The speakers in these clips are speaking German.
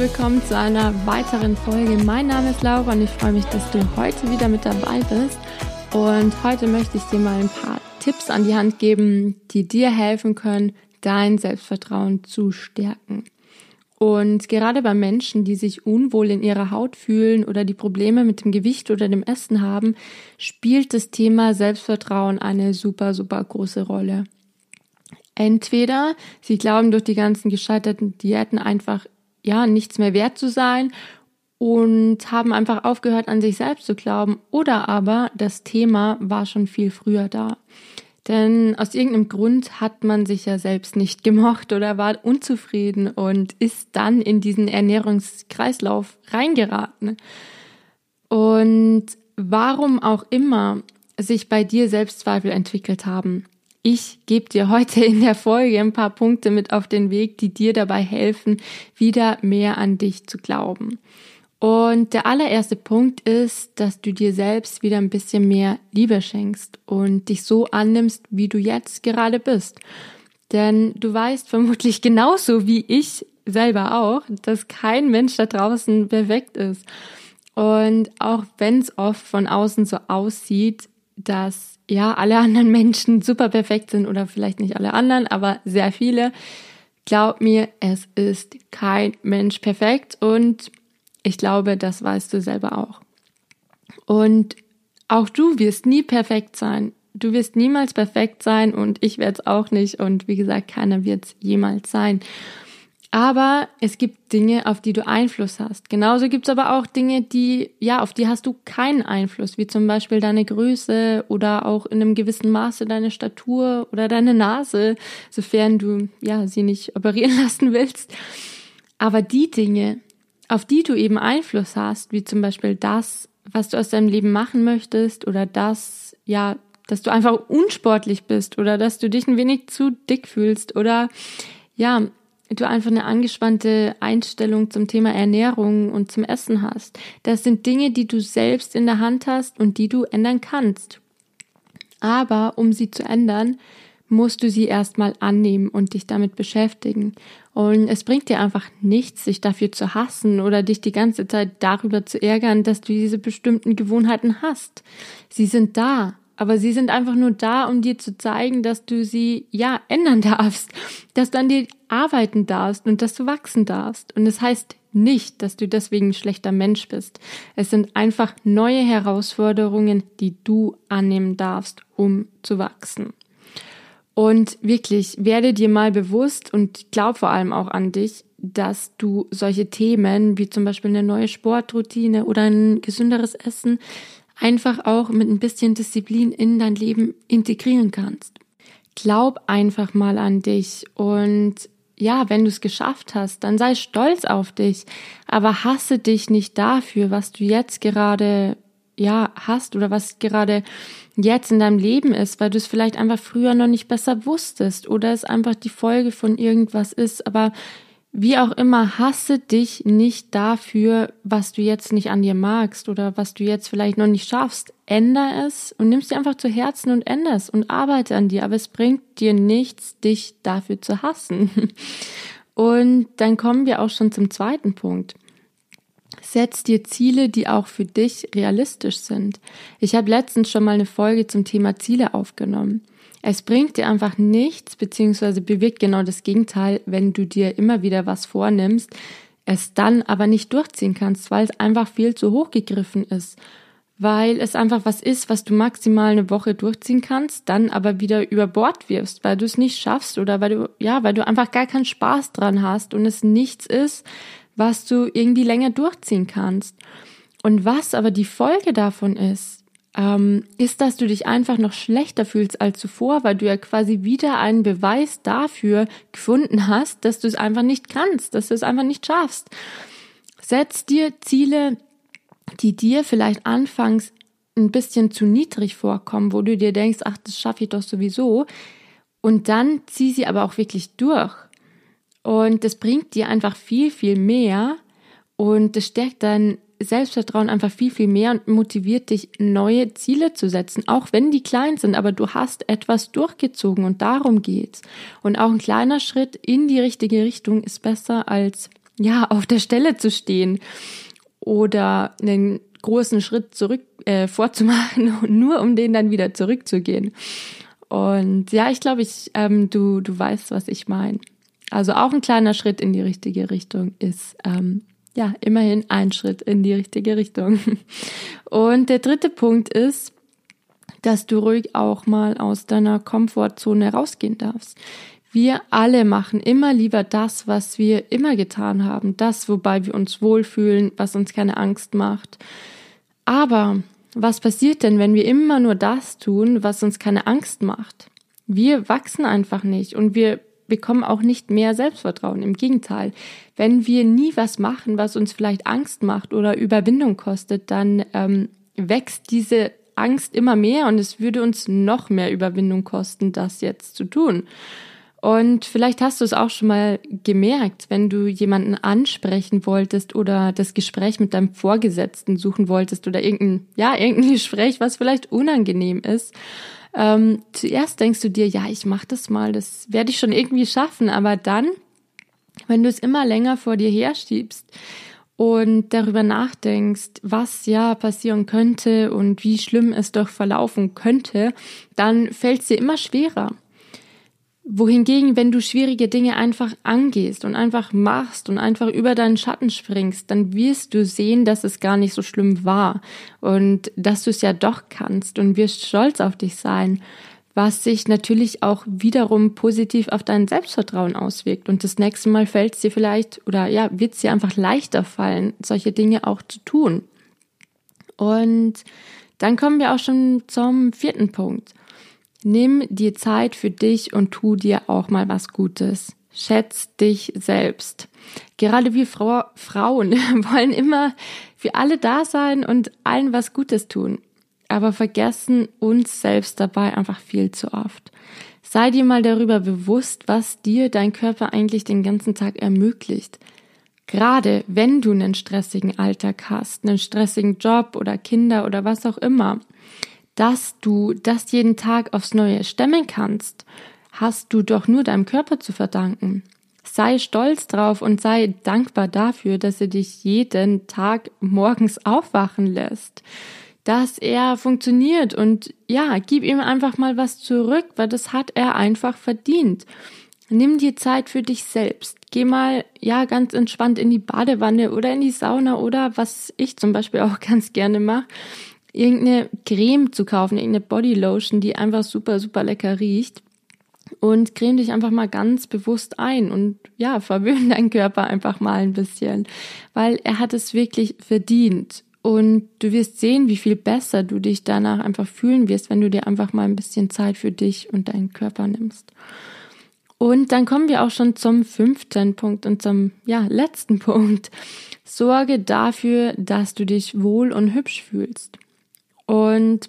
Willkommen zu einer weiteren Folge. Mein Name ist Laura und ich freue mich, dass du heute wieder mit dabei bist. Und heute möchte ich dir mal ein paar Tipps an die Hand geben, die dir helfen können, dein Selbstvertrauen zu stärken. Und gerade bei Menschen, die sich unwohl in ihrer Haut fühlen oder die Probleme mit dem Gewicht oder dem Essen haben, spielt das Thema Selbstvertrauen eine super, super große Rolle. Entweder sie glauben durch die ganzen gescheiterten Diäten einfach, ja, nichts mehr wert zu sein und haben einfach aufgehört, an sich selbst zu glauben, oder aber das Thema war schon viel früher da. Denn aus irgendeinem Grund hat man sich ja selbst nicht gemocht oder war unzufrieden und ist dann in diesen Ernährungskreislauf reingeraten. Und warum auch immer sich bei dir Selbstzweifel entwickelt haben. Ich gebe dir heute in der Folge ein paar Punkte mit auf den Weg, die dir dabei helfen, wieder mehr an dich zu glauben. Und der allererste Punkt ist, dass du dir selbst wieder ein bisschen mehr Liebe schenkst und dich so annimmst, wie du jetzt gerade bist. Denn du weißt vermutlich genauso wie ich selber auch, dass kein Mensch da draußen perfekt ist. Und auch wenn es oft von außen so aussieht, dass ja alle anderen Menschen super perfekt sind oder vielleicht nicht alle anderen, aber sehr viele, glaub mir, es ist kein Mensch perfekt und ich glaube, das weißt du selber auch. Und auch du wirst nie perfekt sein. Du wirst niemals perfekt sein und ich werde es auch nicht und wie gesagt, keiner wird es jemals sein. Aber es gibt Dinge, auf die du Einfluss hast. Genauso gibt es aber auch Dinge, die, ja, auf die hast du keinen Einfluss, wie zum Beispiel deine Größe oder auch in einem gewissen Maße deine Statur oder deine Nase, sofern du, ja, sie nicht operieren lassen willst. Aber die Dinge, auf die du eben Einfluss hast, wie zum Beispiel das, was du aus deinem Leben machen möchtest oder das, ja, dass du einfach unsportlich bist oder dass du dich ein wenig zu dick fühlst oder ja, du einfach eine angespannte Einstellung zum Thema Ernährung und zum Essen hast. Das sind Dinge, die du selbst in der Hand hast und die du ändern kannst. Aber um sie zu ändern, musst du sie erstmal annehmen und dich damit beschäftigen. Und es bringt dir einfach nichts, sich dafür zu hassen oder dich die ganze Zeit darüber zu ärgern, dass du diese bestimmten Gewohnheiten hast. Sie sind da, aber sie sind einfach nur da, um dir zu zeigen, dass du sie, ja, ändern darfst, dass du an dir arbeiten darfst und dass du wachsen darfst. Und es das heißt nicht, dass du deswegen ein schlechter Mensch bist. Es sind einfach neue Herausforderungen, die du annehmen darfst, um zu wachsen. Und wirklich, werde dir mal bewusst und glaub vor allem auch an dich, dass du solche Themen wie zum Beispiel eine neue Sportroutine oder ein gesünderes Essen einfach auch mit ein bisschen Disziplin in dein Leben integrieren kannst. Glaub einfach mal an dich und ja, wenn du es geschafft hast, dann sei stolz auf dich, aber hasse dich nicht dafür, was du jetzt gerade ja hast oder was gerade jetzt in deinem Leben ist, weil du es vielleicht einfach früher noch nicht besser wusstest oder es einfach die Folge von irgendwas ist, aber wie auch immer, hasse dich nicht dafür, was du jetzt nicht an dir magst oder was du jetzt vielleicht noch nicht schaffst. Änder es und nimmst dir einfach zu Herzen und änder es und arbeite an dir. Aber es bringt dir nichts, dich dafür zu hassen. Und dann kommen wir auch schon zum zweiten Punkt. Setz dir Ziele, die auch für dich realistisch sind. Ich habe letztens schon mal eine Folge zum Thema Ziele aufgenommen. Es bringt dir einfach nichts, beziehungsweise bewirkt genau das Gegenteil, wenn du dir immer wieder was vornimmst, es dann aber nicht durchziehen kannst, weil es einfach viel zu hoch gegriffen ist. Weil es einfach was ist, was du maximal eine Woche durchziehen kannst, dann aber wieder über Bord wirfst, weil du es nicht schaffst oder weil du, ja, weil du einfach gar keinen Spaß dran hast und es nichts ist, was du irgendwie länger durchziehen kannst. Und was aber die Folge davon ist, ähm, ist, dass du dich einfach noch schlechter fühlst als zuvor, weil du ja quasi wieder einen Beweis dafür gefunden hast, dass du es einfach nicht kannst, dass du es einfach nicht schaffst. Setz dir Ziele, die dir vielleicht anfangs ein bisschen zu niedrig vorkommen, wo du dir denkst, ach, das schaffe ich doch sowieso. Und dann zieh sie aber auch wirklich durch. Und das bringt dir einfach viel, viel mehr und das stärkt dein Selbstvertrauen einfach viel, viel mehr und motiviert dich, neue Ziele zu setzen, auch wenn die klein sind, aber du hast etwas durchgezogen und darum geht's. Und auch ein kleiner Schritt in die richtige Richtung ist besser als ja, auf der Stelle zu stehen oder einen großen Schritt zurück äh, vorzumachen, nur um den dann wieder zurückzugehen. Und ja, ich glaube, ich, ähm, du, du weißt, was ich meine. Also auch ein kleiner Schritt in die richtige Richtung ist ähm, ja immerhin ein Schritt in die richtige Richtung. Und der dritte Punkt ist, dass du ruhig auch mal aus deiner Komfortzone rausgehen darfst. Wir alle machen immer lieber das, was wir immer getan haben, das, wobei wir uns wohlfühlen, was uns keine Angst macht. Aber was passiert denn, wenn wir immer nur das tun, was uns keine Angst macht? Wir wachsen einfach nicht und wir bekommen auch nicht mehr Selbstvertrauen. Im Gegenteil, wenn wir nie was machen, was uns vielleicht Angst macht oder Überwindung kostet, dann ähm, wächst diese Angst immer mehr und es würde uns noch mehr Überwindung kosten, das jetzt zu tun. Und vielleicht hast du es auch schon mal gemerkt, wenn du jemanden ansprechen wolltest oder das Gespräch mit deinem Vorgesetzten suchen wolltest oder irgendein, ja, irgendein Gespräch, was vielleicht unangenehm ist. Ähm, zuerst denkst du dir, ja, ich mach das mal, das werde ich schon irgendwie schaffen, aber dann, wenn du es immer länger vor dir herschiebst, und darüber nachdenkst, was ja passieren könnte und wie schlimm es doch verlaufen könnte, dann fällt es dir immer schwerer. Wohingegen, wenn du schwierige Dinge einfach angehst und einfach machst und einfach über deinen Schatten springst, dann wirst du sehen, dass es gar nicht so schlimm war und dass du es ja doch kannst und wirst stolz auf dich sein was sich natürlich auch wiederum positiv auf dein Selbstvertrauen auswirkt. Und das nächste Mal fällt es dir vielleicht oder ja, wird es dir einfach leichter fallen, solche Dinge auch zu tun. Und dann kommen wir auch schon zum vierten Punkt. Nimm dir Zeit für dich und tu dir auch mal was Gutes. Schätz dich selbst. Gerade wir Frau, Frauen wollen immer für alle da sein und allen was Gutes tun aber vergessen uns selbst dabei einfach viel zu oft. Sei dir mal darüber bewusst, was dir dein Körper eigentlich den ganzen Tag ermöglicht. Gerade wenn du einen stressigen Alltag hast, einen stressigen Job oder Kinder oder was auch immer, dass du das jeden Tag aufs Neue stemmen kannst, hast du doch nur deinem Körper zu verdanken. Sei stolz drauf und sei dankbar dafür, dass er dich jeden Tag morgens aufwachen lässt dass er funktioniert und ja, gib ihm einfach mal was zurück, weil das hat er einfach verdient. Nimm dir Zeit für dich selbst. Geh mal, ja, ganz entspannt in die Badewanne oder in die Sauna oder was ich zum Beispiel auch ganz gerne mache, irgendeine Creme zu kaufen, irgendeine Bodylotion, die einfach super, super lecker riecht. Und creme dich einfach mal ganz bewusst ein und ja, verwöhn deinen Körper einfach mal ein bisschen, weil er hat es wirklich verdient. Und du wirst sehen, wie viel besser du dich danach einfach fühlen wirst, wenn du dir einfach mal ein bisschen Zeit für dich und deinen Körper nimmst. Und dann kommen wir auch schon zum fünften Punkt und zum ja, letzten Punkt. Sorge dafür, dass du dich wohl und hübsch fühlst. Und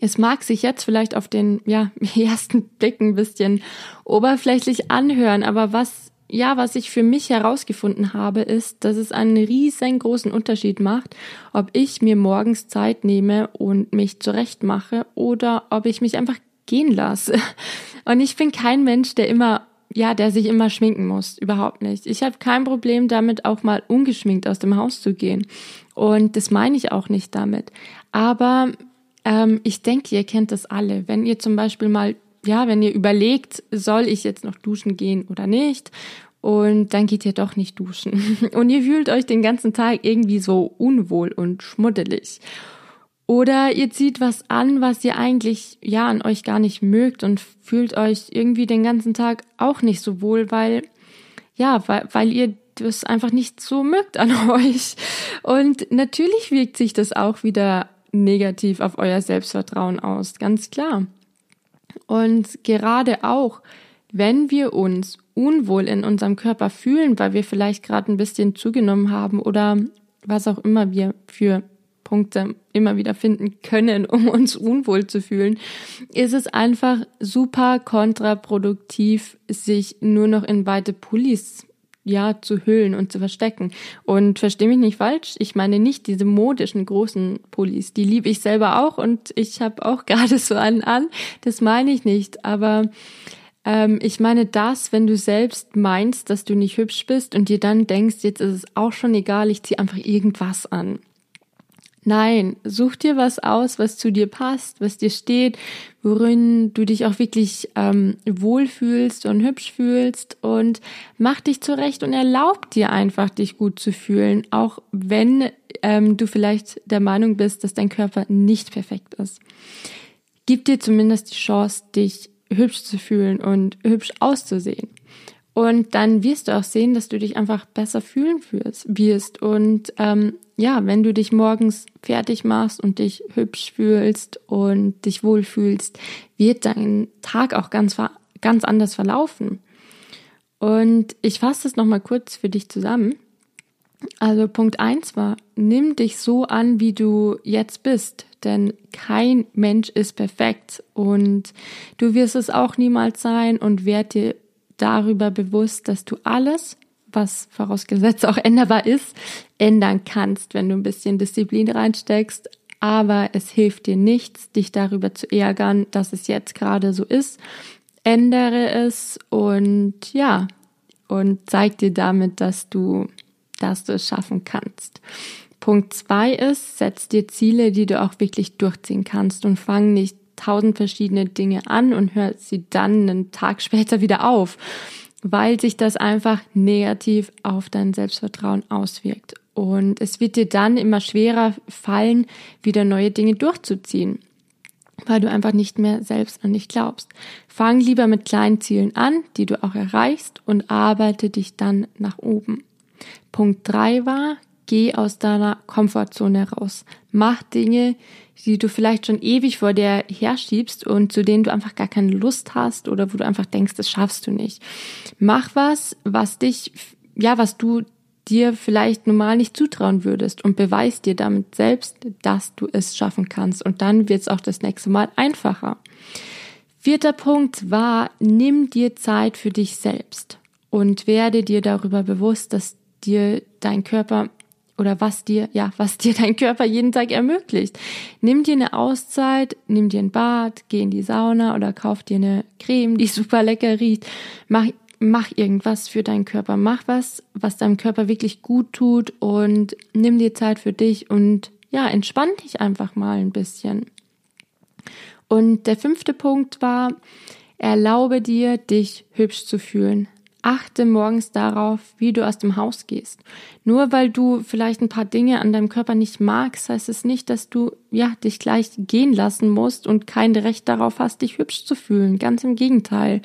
es mag sich jetzt vielleicht auf den ja, ersten Blick ein bisschen oberflächlich anhören, aber was ja, was ich für mich herausgefunden habe, ist, dass es einen riesengroßen Unterschied macht, ob ich mir morgens Zeit nehme und mich zurecht mache oder ob ich mich einfach gehen lasse. Und ich bin kein Mensch, der immer, ja, der sich immer schminken muss. Überhaupt nicht. Ich habe kein Problem damit, auch mal ungeschminkt aus dem Haus zu gehen. Und das meine ich auch nicht damit. Aber ähm, ich denke, ihr kennt das alle. Wenn ihr zum Beispiel mal ja, wenn ihr überlegt, soll ich jetzt noch duschen gehen oder nicht? Und dann geht ihr doch nicht duschen. Und ihr fühlt euch den ganzen Tag irgendwie so unwohl und schmuddelig. Oder ihr zieht was an, was ihr eigentlich ja an euch gar nicht mögt und fühlt euch irgendwie den ganzen Tag auch nicht so wohl, weil ja, weil, weil ihr das einfach nicht so mögt an euch. Und natürlich wirkt sich das auch wieder negativ auf euer Selbstvertrauen aus, ganz klar. Und gerade auch, wenn wir uns unwohl in unserem Körper fühlen, weil wir vielleicht gerade ein bisschen zugenommen haben oder was auch immer wir für Punkte immer wieder finden können, um uns unwohl zu fühlen, ist es einfach super kontraproduktiv, sich nur noch in weite Pullis ja zu hüllen und zu verstecken. Und verstehe mich nicht falsch, ich meine nicht diese modischen großen Pullis, die liebe ich selber auch und ich habe auch gerade so einen an, das meine ich nicht, aber Ähm, ich meine das, wenn du selbst meinst, dass du nicht hübsch bist und dir dann denkst, jetzt ist es auch schon egal, ich ziehe einfach irgendwas an. Nein, such dir was aus, was zu dir passt, was dir steht, worin du dich auch wirklich ähm, wohlfühlst und hübsch fühlst und mach dich zurecht und erlaub dir einfach, dich gut zu fühlen, auch wenn ähm, du vielleicht der Meinung bist, dass dein Körper nicht perfekt ist. Gib dir zumindest die Chance, dich hübsch zu fühlen und hübsch auszusehen. Und dann wirst du auch sehen, dass du dich einfach besser fühlen wirst. Und ähm, ja, wenn du dich morgens fertig machst und dich hübsch fühlst und dich wohlfühlst, wird dein Tag auch ganz, ganz anders verlaufen. Und ich fasse das nochmal kurz für dich zusammen. Also Punkt eins war, nimm dich so an, wie du jetzt bist, denn kein Mensch ist perfekt und du wirst es auch niemals sein und werd dir darüber bewusst, dass du alles, was vorausgesetzt auch änderbar ist, ändern kannst, wenn du ein bisschen Disziplin reinsteckst. Aber es hilft dir nichts, dich darüber zu ärgern, dass es jetzt gerade so ist. Ändere es und ja, und zeig dir damit, dass du, dass du es schaffen kannst. Punkt zwei ist, setz dir Ziele, die du auch wirklich durchziehen kannst und fang nicht tausend verschiedene Dinge an und hört sie dann einen Tag später wieder auf, weil sich das einfach negativ auf dein Selbstvertrauen auswirkt. Und es wird dir dann immer schwerer fallen, wieder neue Dinge durchzuziehen, weil du einfach nicht mehr selbst an dich glaubst. Fang lieber mit kleinen Zielen an, die du auch erreichst und arbeite dich dann nach oben. Punkt drei war, geh aus deiner Komfortzone raus. Mach Dinge, die du vielleicht schon ewig vor dir herschiebst und zu denen du einfach gar keine Lust hast oder wo du einfach denkst, das schaffst du nicht. Mach was, was dich, ja, was du dir vielleicht normal nicht zutrauen würdest und beweis dir damit selbst, dass du es schaffen kannst. Und dann wird es auch das nächste Mal einfacher. Vierter Punkt war, nimm dir Zeit für dich selbst und werde dir darüber bewusst, dass dir dein Körper oder was dir, ja, was dir dein Körper jeden Tag ermöglicht. Nimm dir eine Auszeit, nimm dir ein Bad, geh in die Sauna oder kauf dir eine Creme, die super lecker riecht. Mach, mach irgendwas für deinen Körper. Mach was, was deinem Körper wirklich gut tut und nimm dir Zeit für dich und ja, entspann dich einfach mal ein bisschen. Und der fünfte Punkt war, erlaube dir, dich hübsch zu fühlen. Achte morgens darauf, wie du aus dem Haus gehst. Nur weil du vielleicht ein paar Dinge an deinem Körper nicht magst, heißt es nicht, dass du ja dich gleich gehen lassen musst und kein Recht darauf hast, dich hübsch zu fühlen. Ganz im Gegenteil.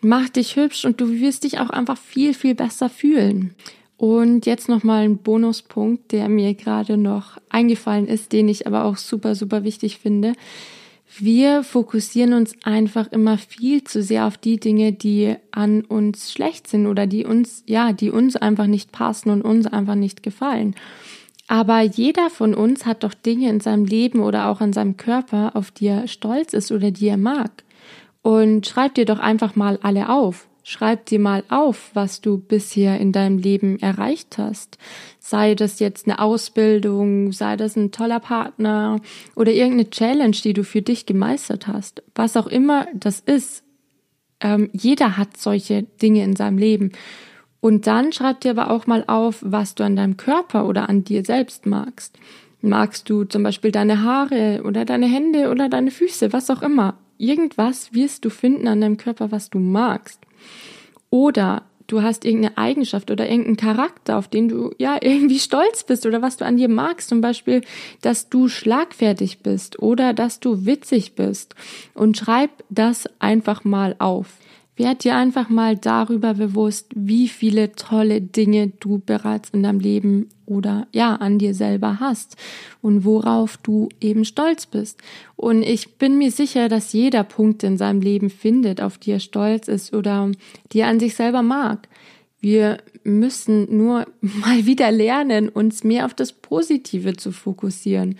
Mach dich hübsch und du wirst dich auch einfach viel, viel besser fühlen. Und jetzt nochmal ein Bonuspunkt, der mir gerade noch eingefallen ist, den ich aber auch super, super wichtig finde wir fokussieren uns einfach immer viel zu sehr auf die Dinge, die an uns schlecht sind oder die uns, ja, die uns einfach nicht passen und uns einfach nicht gefallen. Aber jeder von uns hat doch Dinge in seinem Leben oder auch an seinem Körper, auf die er stolz ist oder die er mag. Und schreib dir doch einfach mal alle auf. Schreib dir mal auf, was du bisher in deinem Leben erreicht hast. Sei das jetzt eine Ausbildung, sei das ein toller Partner oder irgendeine Challenge, die du für dich gemeistert hast. Was auch immer das ist. Ähm, jeder hat solche Dinge in seinem Leben. Und dann schreib dir aber auch mal auf, was du an deinem Körper oder an dir selbst magst. Magst du zum Beispiel deine Haare oder deine Hände oder deine Füße, was auch immer. Irgendwas wirst du finden an deinem Körper, was du magst. Oder du hast irgendeine Eigenschaft oder irgendeinen Charakter, auf den du ja irgendwie stolz bist oder was du an dir magst. Zum Beispiel, dass du schlagfertig bist oder dass du witzig bist. Und schreib das einfach mal auf. Werd dir einfach mal darüber bewusst, wie viele tolle Dinge du bereits in deinem Leben oder ja, an dir selber hast und worauf du eben stolz bist. Und ich bin mir sicher, dass jeder Punkt in seinem Leben findet, auf die er stolz ist oder die er an sich selber mag. Wir müssen nur mal wieder lernen, uns mehr auf das Positive zu fokussieren.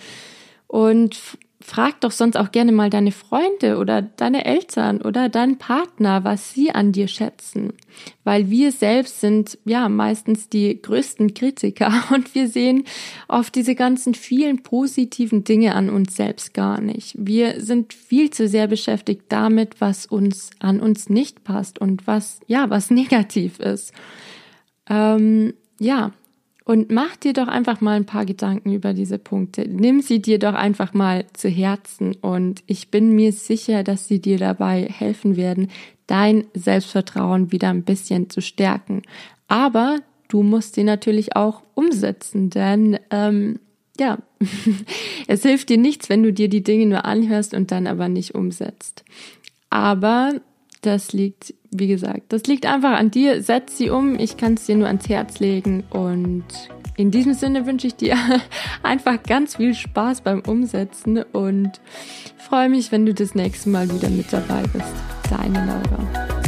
Und frag doch sonst auch gerne mal deine Freunde oder deine Eltern oder deinen Partner, was sie an dir schätzen. Weil wir selbst sind ja meistens die größten Kritiker und wir sehen oft diese ganzen vielen positiven Dinge an uns selbst gar nicht. Wir sind viel zu sehr beschäftigt damit, was uns an uns nicht passt und was, ja, was negativ ist. Ähm, ja, und mach dir doch einfach mal ein paar Gedanken über diese Punkte. Nimm sie dir doch einfach mal zu Herzen und ich bin mir sicher, dass sie dir dabei helfen werden, dein Selbstvertrauen wieder ein bisschen zu stärken. Aber du musst sie natürlich auch umsetzen, denn ähm, ja, es hilft dir nichts, wenn du dir die Dinge nur anhörst und dann aber nicht umsetzt. Aber das liegt, wie gesagt, das liegt einfach an dir. Setz sie um. Ich kann es dir nur ans Herz legen. Und in diesem Sinne wünsche ich dir einfach ganz viel Spaß beim Umsetzen und freue mich, wenn du das nächste Mal wieder mit dabei bist. Deine Laura.